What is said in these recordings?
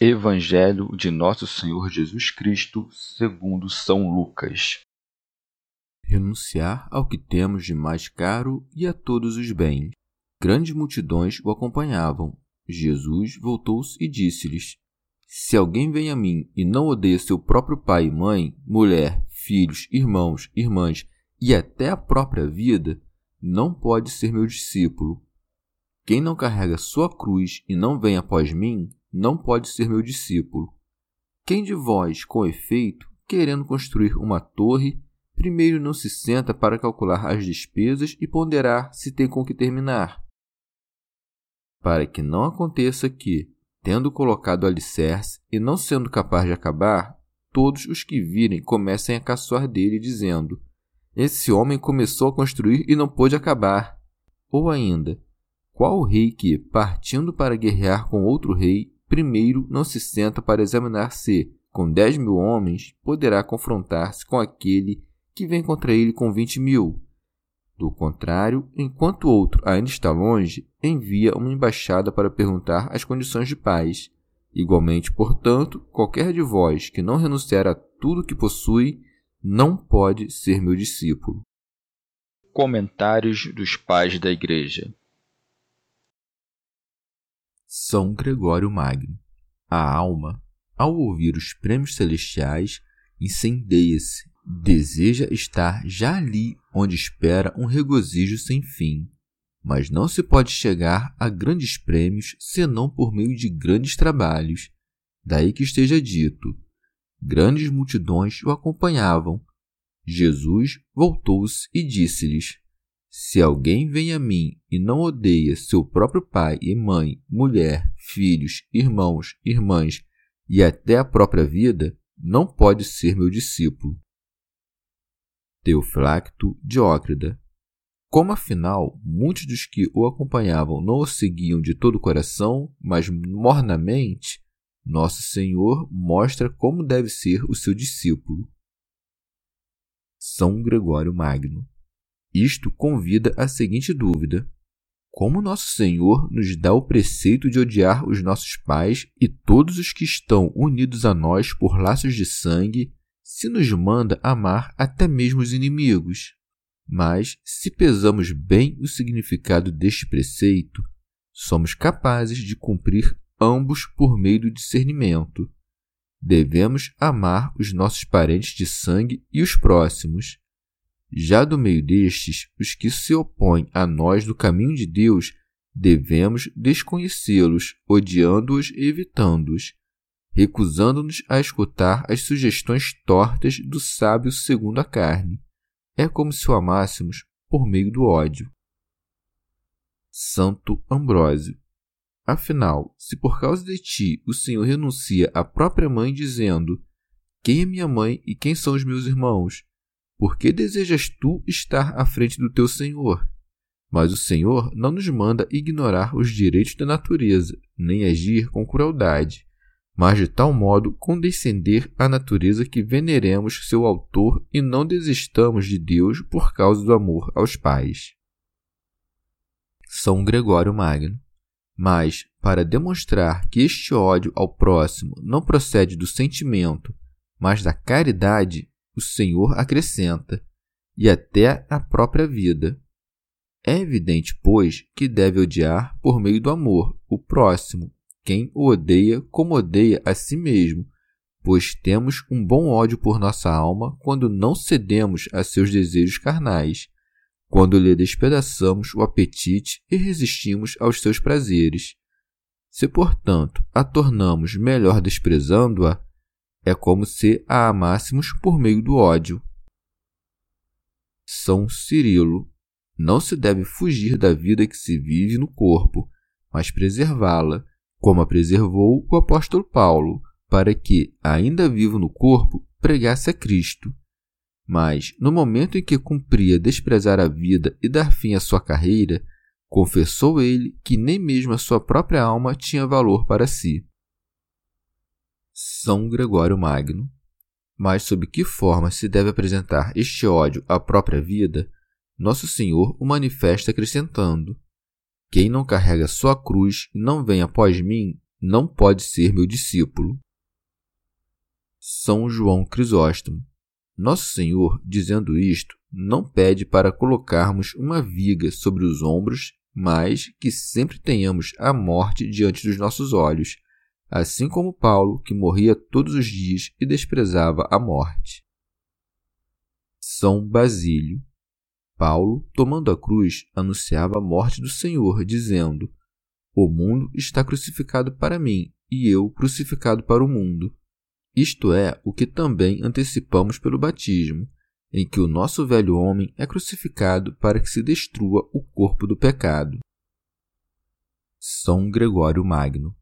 Evangelho de Nosso Senhor Jesus Cristo, segundo São Lucas. Renunciar ao que temos de mais caro e a todos os bens. Grandes multidões o acompanhavam. Jesus voltou-se e disse-lhes: Se alguém vem a mim e não odeia seu próprio pai e mãe, mulher, filhos, irmãos, irmãs e até a própria vida, não pode ser meu discípulo. Quem não carrega sua cruz e não vem após mim, não pode ser meu discípulo. Quem de vós, com efeito, querendo construir uma torre, primeiro não se senta para calcular as despesas e ponderar se tem com que terminar? Para que não aconteça que, tendo colocado o alicerce e não sendo capaz de acabar, todos os que virem comecem a caçoar dele, dizendo: Esse homem começou a construir e não pôde acabar. Ou ainda, qual rei que, partindo para guerrear com outro rei, primeiro não se senta para examinar se, com dez mil homens, poderá confrontar-se com aquele que vem contra ele com vinte mil. Do contrário, enquanto outro ainda está longe, envia uma embaixada para perguntar as condições de paz. Igualmente, portanto, qualquer de vós que não renunciar a tudo que possui, não pode ser meu discípulo. Comentários dos Pais da Igreja são Gregório Magno. A alma, ao ouvir os prêmios celestiais, incendeia-se, deseja estar já ali onde espera um regozijo sem fim. Mas não se pode chegar a grandes prêmios senão por meio de grandes trabalhos. Daí que esteja dito: grandes multidões o acompanhavam. Jesus voltou-se e disse-lhes: se alguém vem a mim e não odeia seu próprio pai e mãe, mulher, filhos, irmãos, irmãs e até a própria vida, não pode ser meu discípulo. Teoflacto Diócrida Como afinal muitos dos que o acompanhavam não o seguiam de todo o coração, mas mornamente, nosso Senhor mostra como deve ser o seu discípulo. São Gregório Magno isto convida à seguinte dúvida: Como Nosso Senhor nos dá o preceito de odiar os nossos pais e todos os que estão unidos a nós por laços de sangue, se nos manda amar até mesmo os inimigos? Mas, se pesamos bem o significado deste preceito, somos capazes de cumprir ambos por meio do discernimento. Devemos amar os nossos parentes de sangue e os próximos, já do meio destes, os que se opõem a nós do caminho de Deus, devemos desconhecê-los, odiando-os e evitando-os, recusando-nos a escutar as sugestões tortas do sábio segundo a carne. É como se o amássemos por meio do ódio. Santo Ambrósio. Afinal, se por causa de ti o Senhor renuncia à própria mãe, dizendo: Quem é minha mãe e quem são os meus irmãos? Por que desejas tu estar à frente do teu Senhor? Mas o Senhor não nos manda ignorar os direitos da natureza, nem agir com crueldade, mas de tal modo condescender à natureza que veneremos seu autor e não desistamos de Deus por causa do amor aos pais. São Gregório Magno. Mas, para demonstrar que este ódio ao próximo não procede do sentimento, mas da caridade, o Senhor acrescenta, e até a própria vida. É evidente, pois, que deve odiar por meio do amor o próximo, quem o odeia como odeia a si mesmo, pois temos um bom ódio por nossa alma quando não cedemos a seus desejos carnais, quando lhe despedaçamos o apetite e resistimos aos seus prazeres. Se, portanto, a tornamos melhor desprezando-a, é como se a amássemos por meio do ódio. São Cirilo. Não se deve fugir da vida que se vive no corpo, mas preservá-la, como a preservou o apóstolo Paulo, para que, ainda vivo no corpo, pregasse a Cristo. Mas, no momento em que cumpria desprezar a vida e dar fim à sua carreira, confessou ele que nem mesmo a sua própria alma tinha valor para si. São Gregório Magno. Mas sob que forma se deve apresentar este ódio à própria vida, Nosso Senhor o manifesta acrescentando: Quem não carrega sua cruz e não vem após mim, não pode ser meu discípulo. São João Crisóstomo. Nosso Senhor, dizendo isto, não pede para colocarmos uma viga sobre os ombros, mas que sempre tenhamos a morte diante dos nossos olhos, assim como Paulo, que morria todos os dias e desprezava a morte. São Basílio. Paulo, tomando a cruz, anunciava a morte do Senhor, dizendo: O mundo está crucificado para mim, e eu crucificado para o mundo. Isto é o que também antecipamos pelo batismo, em que o nosso velho homem é crucificado para que se destrua o corpo do pecado. São Gregório Magno.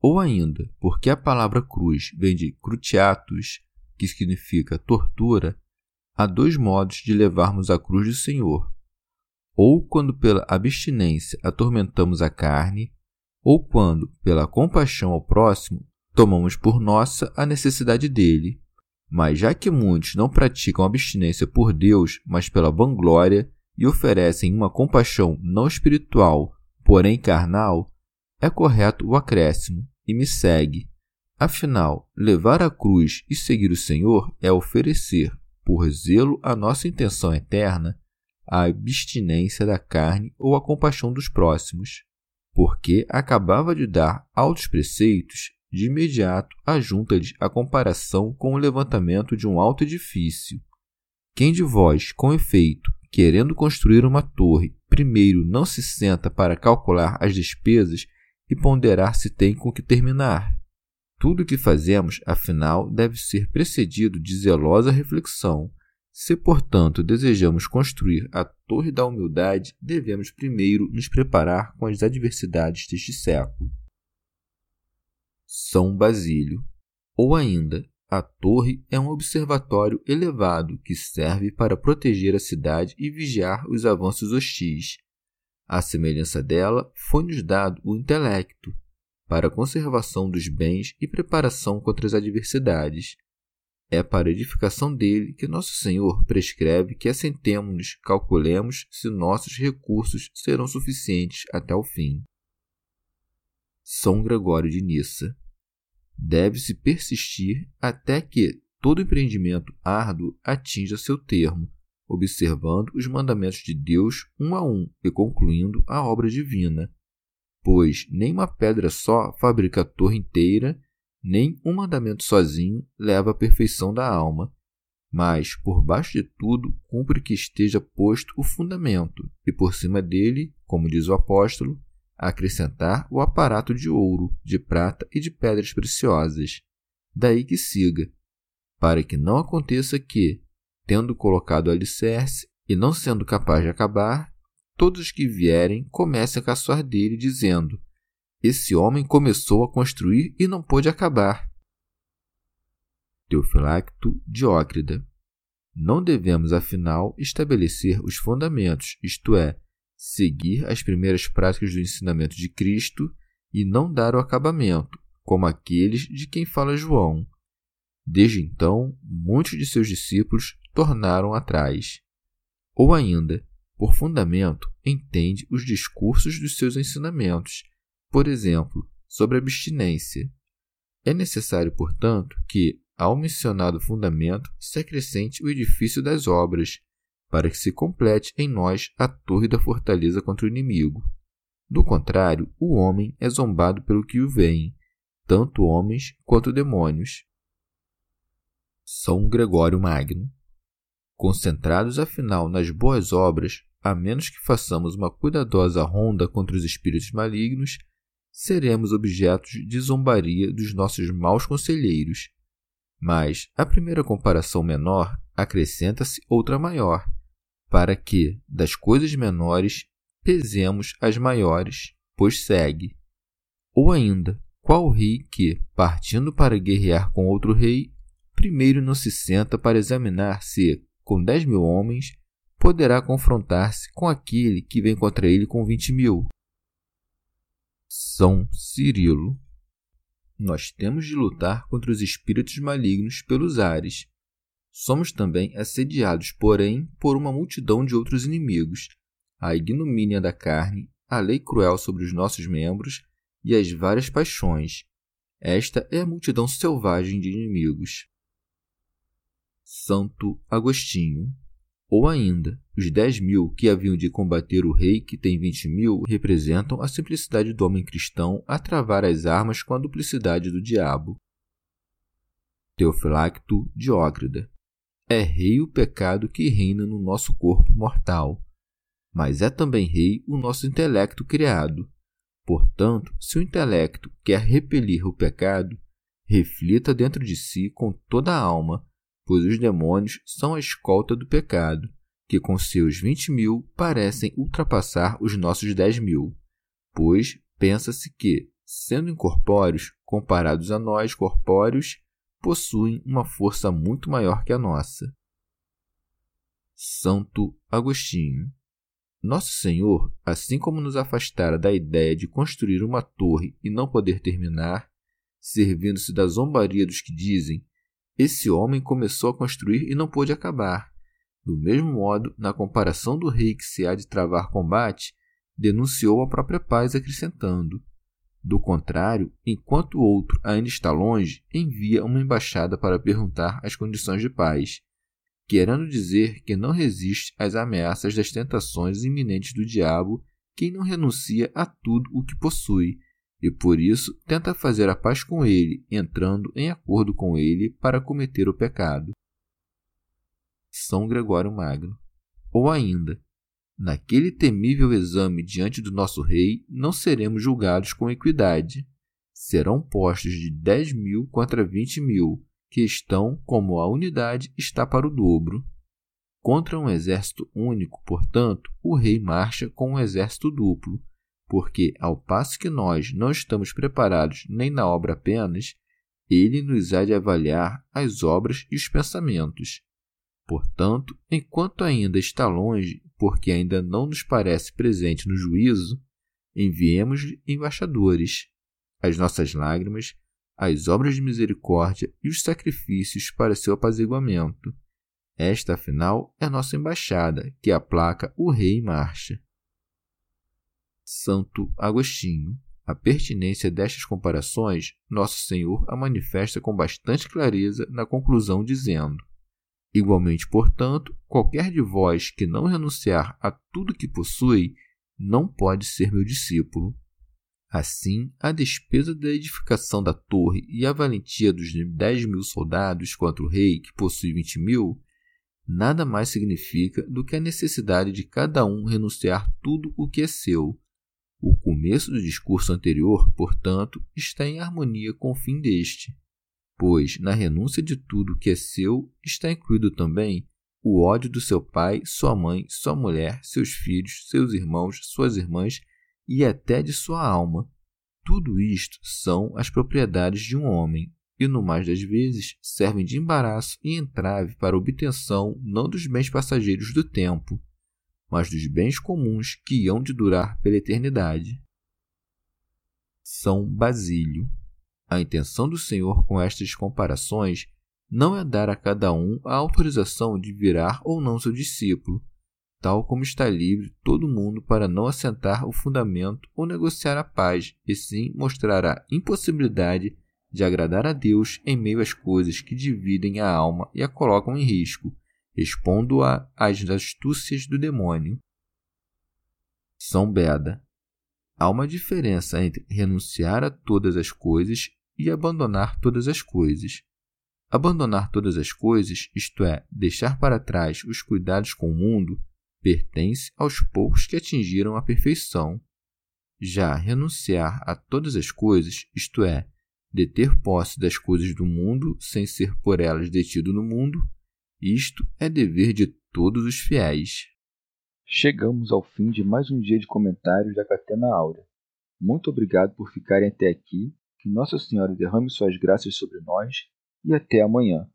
Ou ainda, porque a palavra cruz vem de cruciatus, que significa tortura, há dois modos de levarmos a cruz do Senhor. Ou quando pela abstinência atormentamos a carne, ou quando, pela compaixão ao próximo, tomamos por nossa a necessidade dele. Mas já que muitos não praticam abstinência por Deus, mas pela vanglória, e oferecem uma compaixão não espiritual, porém carnal, é correto o acréscimo, e me segue. Afinal, levar a cruz e seguir o Senhor é oferecer, por zelo à nossa intenção eterna, a abstinência da carne ou a compaixão dos próximos, porque acabava de dar altos preceitos de imediato ajunta-lhes a comparação com o levantamento de um alto edifício. Quem de vós, com efeito, querendo construir uma torre, primeiro não se senta para calcular as despesas e ponderar se tem com que terminar? Tudo o que fazemos, afinal, deve ser precedido de zelosa reflexão. Se, portanto, desejamos construir a Torre da Humildade, devemos primeiro nos preparar com as adversidades deste século. São Basílio. Ou ainda, a torre é um observatório elevado que serve para proteger a cidade e vigiar os avanços hostis. À semelhança dela, foi-nos dado o intelecto para a conservação dos bens e preparação contra as adversidades. É para a edificação dele que nosso Senhor prescreve que assentemos-nos, calculemos se nossos recursos serão suficientes até o fim. São Gregório de Nissa. Deve-se persistir até que todo empreendimento árduo atinja seu termo, observando os mandamentos de Deus um a um e concluindo a obra divina. Pois nem uma pedra só fabrica a torre inteira, nem um mandamento sozinho leva à perfeição da alma. Mas, por baixo de tudo, cumpre que esteja posto o fundamento, e por cima dele, como diz o apóstolo, acrescentar o aparato de ouro, de prata e de pedras preciosas. Daí que siga, para que não aconteça que, tendo colocado o alicerce e não sendo capaz de acabar, todos os que vierem comecem a caçoar dele, dizendo: Esse homem começou a construir e não pôde acabar. Teofilacto Diócrida. Não devemos, afinal, estabelecer os fundamentos, isto é, seguir as primeiras práticas do ensinamento de Cristo e não dar o acabamento, como aqueles de quem fala João. Desde então, muitos de seus discípulos tornaram atrás. Ou ainda, por fundamento, entende os discursos dos seus ensinamentos, por exemplo, sobre abstinência. É necessário, portanto, que, ao mencionado fundamento, se acrescente o edifício das obras, para que se complete em nós a torre da fortaleza contra o inimigo. Do contrário, o homem é zombado pelo que o veem, tanto homens quanto demônios. São Gregório Magno. Concentrados afinal nas boas obras, a menos que façamos uma cuidadosa ronda contra os espíritos malignos, seremos objetos de zombaria dos nossos maus conselheiros. Mas a primeira comparação menor acrescenta-se outra maior, para que, das coisas menores, pesemos as maiores, pois segue. Ou ainda, qual rei que, partindo para guerrear com outro rei, primeiro não se senta para examinar se, com dez mil homens, poderá confrontar-se com aquele que vem contra ele com vinte mil? São Cirilo. Nós temos de lutar contra os espíritos malignos pelos ares. Somos também assediados, porém, por uma multidão de outros inimigos, a ignomínia da carne, a lei cruel sobre os nossos membros e as várias paixões. Esta é a multidão selvagem de inimigos. Santo Agostinho. Ou ainda, os dez mil que haviam de combater o rei que tem vinte mil representam a simplicidade do homem cristão a travar as armas com a duplicidade do diabo. Teofilacto Diócrida. É rei o pecado que reina no nosso corpo mortal, mas é também rei o nosso intelecto criado. Portanto, se o intelecto quer repelir o pecado, reflita dentro de si com toda a alma pois os demônios são a escolta do pecado, que com seus vinte mil parecem ultrapassar os nossos dez mil, pois pensa-se que, sendo incorpóreos, comparados a nós corpóreos, possuem uma força muito maior que a nossa. Santo Agostinho Nosso Senhor, assim como nos afastara da ideia de construir uma torre e não poder terminar, servindo-se da zombaria dos que dizem esse homem começou a construir e não pôde acabar. Do mesmo modo, na comparação do rei que se há de travar combate, denunciou a própria paz, acrescentando: Do contrário, enquanto o outro ainda está longe, envia uma embaixada para perguntar as condições de paz, querendo dizer que não resiste às ameaças das tentações iminentes do diabo quem não renuncia a tudo o que possui, e por isso tenta fazer a paz com ele, entrando em acordo com ele para cometer o pecado. São Gregório Magno. Ou ainda, naquele temível exame diante do nosso rei, não seremos julgados com equidade. Serão postos de dez mil contra vinte mil, que estão como a unidade está para o dobro. Contra um exército único, portanto, o rei marcha com um exército duplo, porque, ao passo que nós não estamos preparados nem na obra apenas, ele nos há de avaliar as obras e os pensamentos. Portanto, enquanto ainda está longe, porque ainda não nos parece presente no juízo, enviemos-lhe embaixadores, as nossas lágrimas, as obras de misericórdia e os sacrifícios para seu apaziguamento. Esta, afinal, é nossa embaixada, que aplaca o rei em marcha. Santo Agostinho. A pertinência destas comparações, Nosso Senhor a manifesta com bastante clareza na conclusão, dizendo: Igualmente, portanto, qualquer de vós que não renunciar a tudo que possui, não pode ser meu discípulo. Assim, a despesa da edificação da torre e a valentia dos dez mil soldados contra o rei, que possui vinte mil, nada mais significa do que a necessidade de cada um renunciar tudo o que é seu, o começo do discurso anterior, portanto, está em harmonia com o fim deste, pois na renúncia de tudo que é seu está incluído também o ódio do seu pai, sua mãe, sua mulher, seus filhos, seus irmãos, suas irmãs e até de sua alma. Tudo isto são as propriedades de um homem, e no mais das vezes servem de embaraço e entrave para a obtenção não dos bens passageiros do tempo, mas dos bens comuns que hão de durar pela eternidade. São Basílio. A intenção do Senhor com estas comparações não é dar a cada um a autorização de virar ou não seu discípulo, tal como está livre todo mundo para não assentar o fundamento ou negociar a paz, e sim mostrar a impossibilidade de agradar a Deus em meio às coisas que dividem a alma e a colocam em risco, expondo-a às astúcias do demônio. São Beda. há uma diferença entre renunciar a todas as coisas e abandonar todas as coisas. Abandonar todas as coisas, isto é, deixar para trás os cuidados com o mundo, pertence aos poucos que atingiram a perfeição. Já renunciar a todas as coisas, isto é, deter posse das coisas do mundo sem ser por elas detido no mundo, isto é dever de todos os fiéis. Chegamos ao fim de mais um dia de comentários da Catena Áurea. Muito obrigado por ficarem até aqui. Que Nossa Senhora derrame suas graças sobre nós e até amanhã.